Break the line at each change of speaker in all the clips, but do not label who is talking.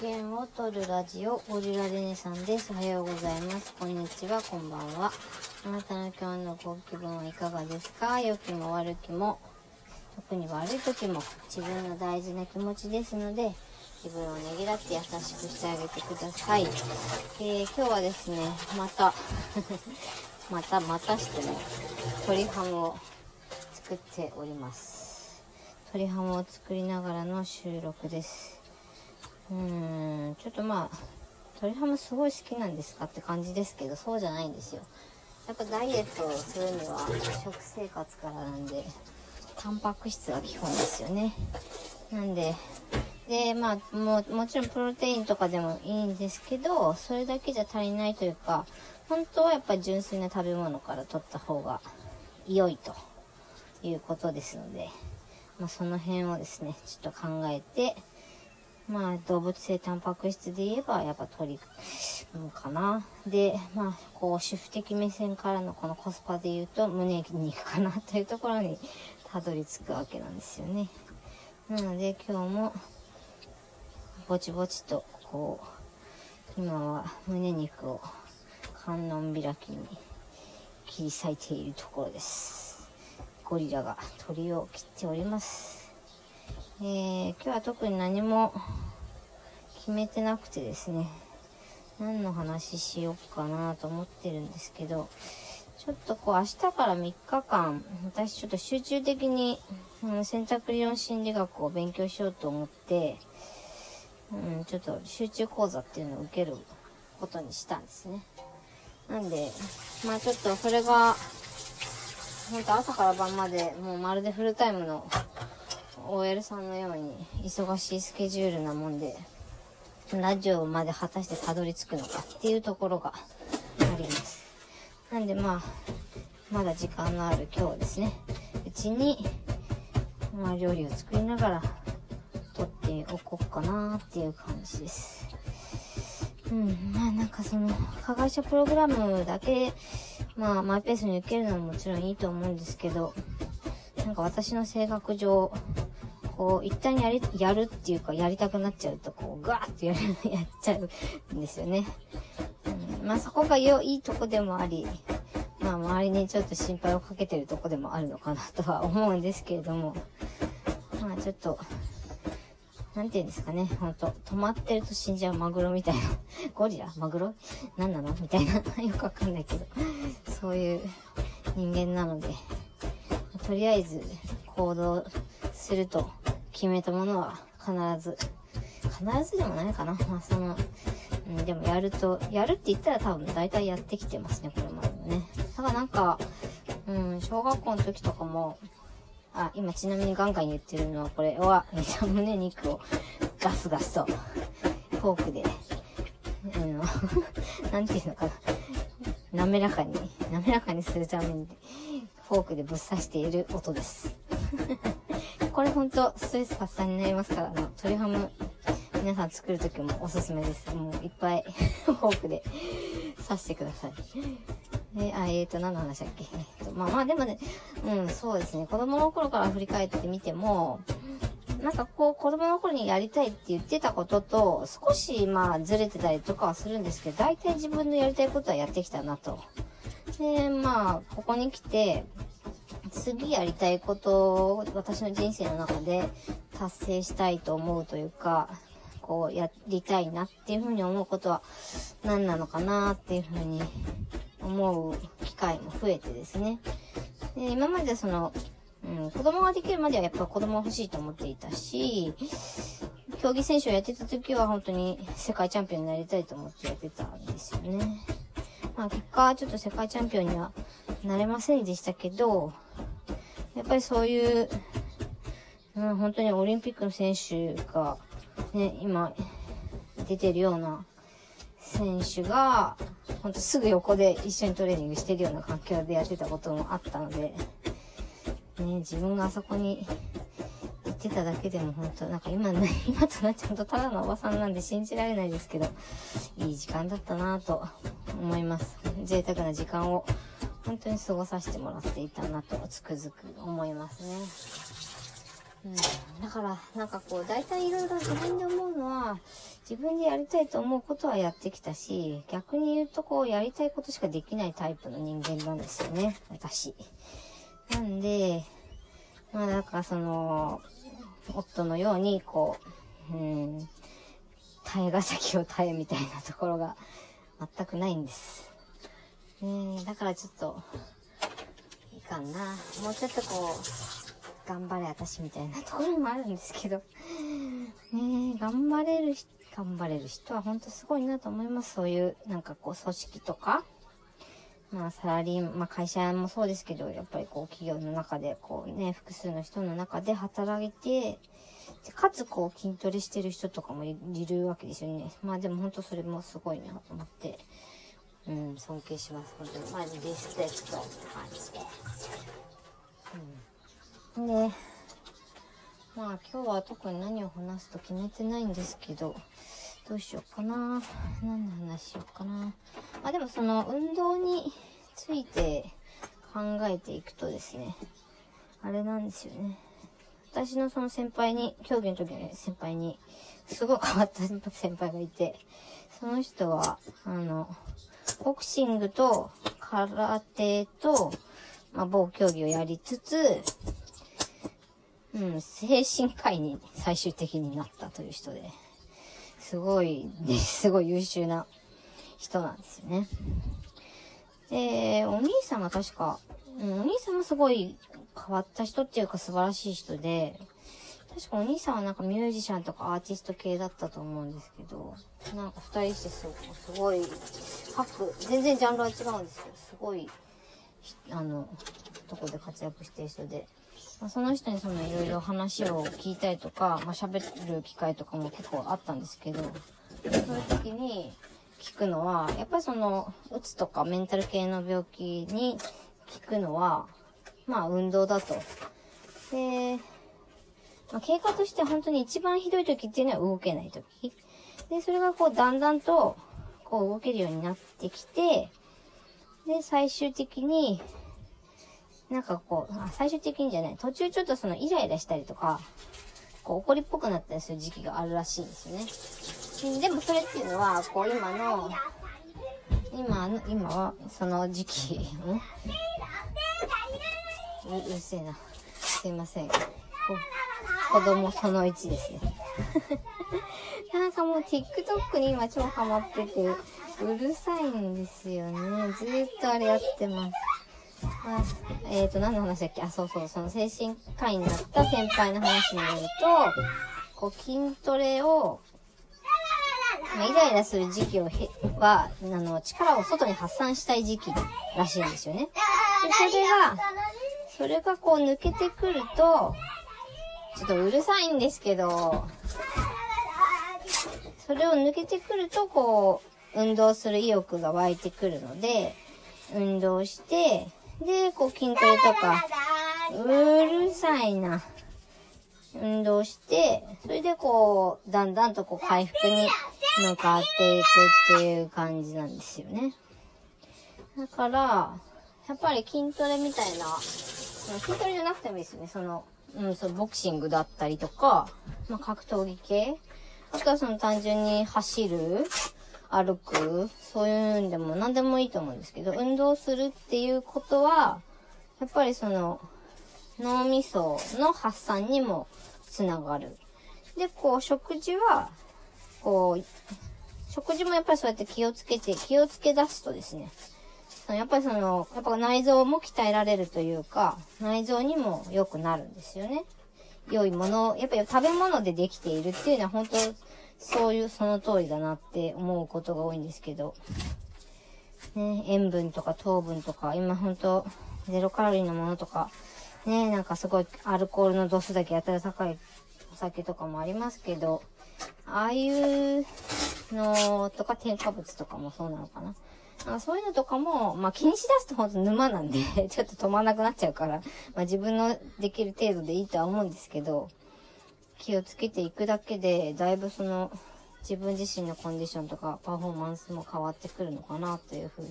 言を取るラジオ、ゴリラレネさんです。おはようございます。こんにちは、こんばんは。あなたの今日のご気分はいかがですか？良きも悪きも、特に悪い時も自分の大事な気持ちですので、自分をねぎらって優しくしてあげてください。えー、今日はですね、また、またまたしてね、鶏ハムを作っております。鶏ハムを作りながらの収録です。うん、ちょっとまあ、鶏ハムすごい好きなんですかって感じですけど、そうじゃないんですよ。やっぱダイエットをするには食生活からなんで、タンパク質が基本ですよね。なんで、で、まあ、ももちろんプロテインとかでもいいんですけど、それだけじゃ足りないというか、本当はやっぱり純粋な食べ物から取った方が良いということですので、まあ、その辺をですね、ちょっと考えて、まあ、動物性タンパク質で言えば、やっぱ鶏かな。で、まあ、こう、主婦的目線からのこのコスパで言うと、胸肉かなというところにたどり着くわけなんですよね。なので、今日も、ぼちぼちと、こう、今は胸肉を観音開きに切り裂いているところです。ゴリラが鳥を切っております。えー、今日は特に何も決めてなくてですね、何の話しようかなと思ってるんですけど、ちょっとこう明日から3日間、私ちょっと集中的に、うん、選択理論心理学を勉強しようと思って、うん、ちょっと集中講座っていうのを受けることにしたんですね。なんで、まあちょっとそれが、ほんと朝から晩までもうまるでフルタイムの OL さんのように忙しいスケジュールなもんで、ラジオまで果たしてたどり着くのかっていうところがあります。なんでまあ、まだ時間のある今日ですね、うちに、まあ料理を作りながら撮っておこうかなっていう感じです。うん、まあなんかその、加害者プログラムだけ、まあマイペースに受けるのももちろんいいと思うんですけど、なんか私の性格上、こう、一旦やり、やるっていうか、やりたくなっちゃうと、こう、ガーってやる、やっちゃうんですよね。うん、まあそこがよ、いいとこでもあり、まあ周りにちょっと心配をかけてるとこでもあるのかなとは思うんですけれども、まあちょっと、なんて言うんですかね、ほんと、止まってると死んじゃうマグロみたいな。ゴリラ？マグロ？何なの？みたいな。よくわかんないけど。そういう人間なので、とりあえず行動すると決めたものは必ず、必ずでもないかな。まあその、うん、でもやると、やるって言ったら多分大体やってきてますね、これまでもね。ただなんか、うん、小学校の時とかも、あ、今ちなみにガンガン言ってるのはこれは、胸肉をガスガスと、フォークで、あの、なんていうのかな。滑らかに、滑らかにするために、フォークでぶっ刺している音です。これほんとストレス発散になりますから、あの、鶏ハム、皆さん作るときもおすすめです。もういっぱい フォークで刺してください。で、あ、えーと、何の話だっけ？えーと、まあまあでもね、うん、そうですね。子供の頃から振り返ってみても、なんかこう、子供の頃にやりたいって言ってたことと、少しまあずれてたりとかはするんですけど、大体自分のやりたいことはやってきたなと。で、まあ、ここに来て、次やりたいことを私の人生の中で達成したいと思うというか、こうやりたいなっていうふうに思うことは何なのかなっていうふうに思う機会も増えてですね。で今までその、うん、子供ができるまではやっぱ子供欲しいと思っていたし、競技選手をやってた時は本当に世界チャンピオンになりたいと思ってやってたんですよね。まあ結果ちょっと世界チャンピオンにはなれませんでしたけど、やっぱりそういう、うん、本当にオリンピックの選手が、ね、今出てるような選手が、本当すぐ横で一緒にトレーニングしてるような環境でやってたこともあったので、ね、自分があそこに行ってただけでも本当なんか今ね、今となっちゃうとただのおばさんなんで信じられないですけど、いい時間だったなぁと思います。贅沢な時間を本当に過ごさせてもらっていたなとつくづく思いますね。うん、だから、なんかこう、大体いろいろ自分で思うのは、自分でやりたいと思うことはやってきたし、逆に言うとこう、やりたいことしかできないタイプの人間なんですよね、私。なんで、まあだかその、夫のように、こう、うん、耐えが先を耐えみたいなところが全くないんです。ねえ、だからちょっと、いかんな。もうちょっとこう、頑張れ私みたいなところもあるんですけど、ねえ、頑張れる、頑張れる人は本当すごいなと思います。そういう、なんかこう、組織とか、まあ、サラリーン、まあ、会社もそうですけど、やっぱりこう、企業の中で、こうね、複数の人の中で働いて、でかつ、こう、筋トレしてる人とかもいるわけですよね。まあ、でも本当それもすごいなと思って、うん、尊敬します。本当に。まあ、リスペクトって感じで。うん。で、まあ、今日は特に何を話すと決めてないんですけど、どうしようかな。何の話しようかな。まあでもその運動について考えていくとですね、あれなんですよね。私のその先輩に、競技の時の先輩に、すごい変わった先輩がいて、その人は、あの、ボクシングと空手と、まあ、某競技をやりつつ、うん、精神科医に最終的になったという人で、すごい、ね、すごい優秀な人なんですよね。で、お兄さんが確か、うん、お兄さんもすごい変わった人っていうか素晴らしい人で、確かお兄さんはなんかミュージシャンとかアーティスト系だったと思うんですけど、なんか二人してすすごい、各、全然ジャンルは違うんですけど、すごい、あの、とこで活躍してる人で、まあ、その人にそのいろいろ話を聞いたりとか、まあ、喋る機会とかも結構あったんですけど、そういう時に聞くのは、やっぱりその、うつとかメンタル系の病気に聞くのは、まあ運動だと。で、まあ、経過として本当に一番ひどい時っていうのは動けない時。で、それがこうだんだんと、こう動けるようになってきて、で、最終的に、なんかこう、最終的にじゃない、途中ちょっとそのイライラしたりとか、こう怒りっぽくなったりする時期があるらしいんですよね。でもそれっていうのは、こう今の、今の、今はその時期、ん？ううるせえな。すいません。こう子供その1ですね。なんかもう TikTok に今超ハマってて、うるさいんですよね。ずーっとあれやってます。あえっ、ー、と、何の話だっけ？あ、そうそう、その精神科医になった先輩の話によると、こう筋トレを、まあ、イライラする時期をへは、あの、力を外に発散したい時期らしいんですよね。で、それが、それがこう抜けてくると、ちょっとうるさいんですけど、それを抜けてくると、こう、運動する意欲が湧いてくるので、運動して、で、こう筋トレとか、うるさいな。運動して、それでこう、だんだんとこう回復に向かっていくっていう感じなんですよね。だから、やっぱり筋トレみたいな、筋トレじゃなくてもいいですね。その、うん、そう、ボクシングだったりとか、まあ、格闘技系。あとはその単純に走る、歩く、そういうんでも何でもいいと思うんですけど、運動するっていうことは、やっぱりその、脳みその発散にもつながる。で、こう、食事は、こう、食事もやっぱりそうやって気をつけて、気をつけ出すとですね、のやっぱりその、やっぱ内臓も鍛えられるというか、内臓にも良くなるんですよね。良いもの、やっぱり食べ物でできているっていうのは本当、そういう、その通りだなって思うことが多いんですけど、ね、塩分とか糖分とか、今本当ゼロカロリーのものとか、ね、なんかすごいアルコールの度数だけやたら高いお酒とかもありますけど、ああいうのとか添加物とかもそうなのかな。なんかそういうのとかも、まあ気にしだすとほんと沼なんで、ちょっと止まんなくなっちゃうから、まあ自分のできる程度でいいとは思うんですけど、気をつけていくだけで、だいぶその、自分自身のコンディションとかパフォーマンスも変わってくるのかなというふうに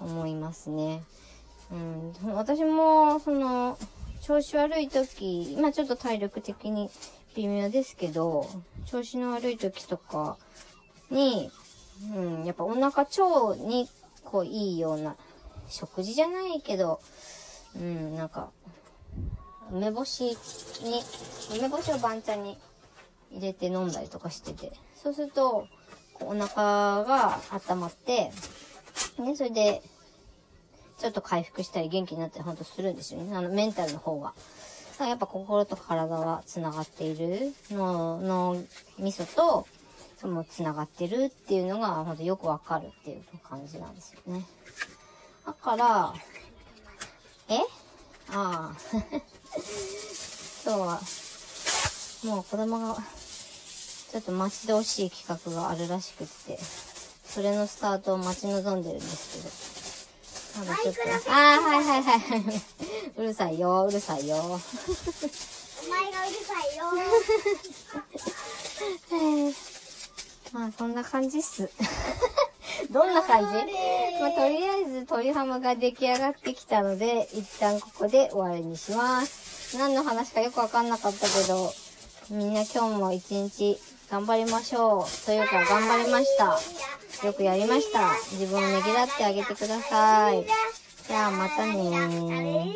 思いますね。うん、私も、その、調子悪い時、今ちょっと体力的に微妙ですけど、調子の悪い時とかに、うん、やっぱお腹腸にこういいような食事じゃないけど、うん、なんか、梅干しに、梅干しを番茶に入れて飲んだりとかしてて、そうすると、お腹が温まって、ね、それで、ちょっと回復したり元気になったりほんとするんですよね。あの、メンタルの方が。やっぱ心と体は繋がっているの、の、味噌と、その繋がってるっていうのが、ほんとよくわかるっていう感じなんですよね。だから、え？ああ。今日は、もう子供が、ちょっと待ち遠しい企画があるらしくって、それのスタートを待ち望んでるんですけど。まだちょっと、ああ、はいはいはいはい。うるさいよ、うるさいよ。
お前がうるさいよ。
まあそんな感じっす。どんな感じ？まあとりあえず鶏ハムが出来上がってきたので、一旦ここで終わりにします。何の話かよくわかんなかったけど、みんな今日も一日頑張りましょう。というか頑張りました。よくやりました。自分をねぎらってあげてください。じゃあまたねー。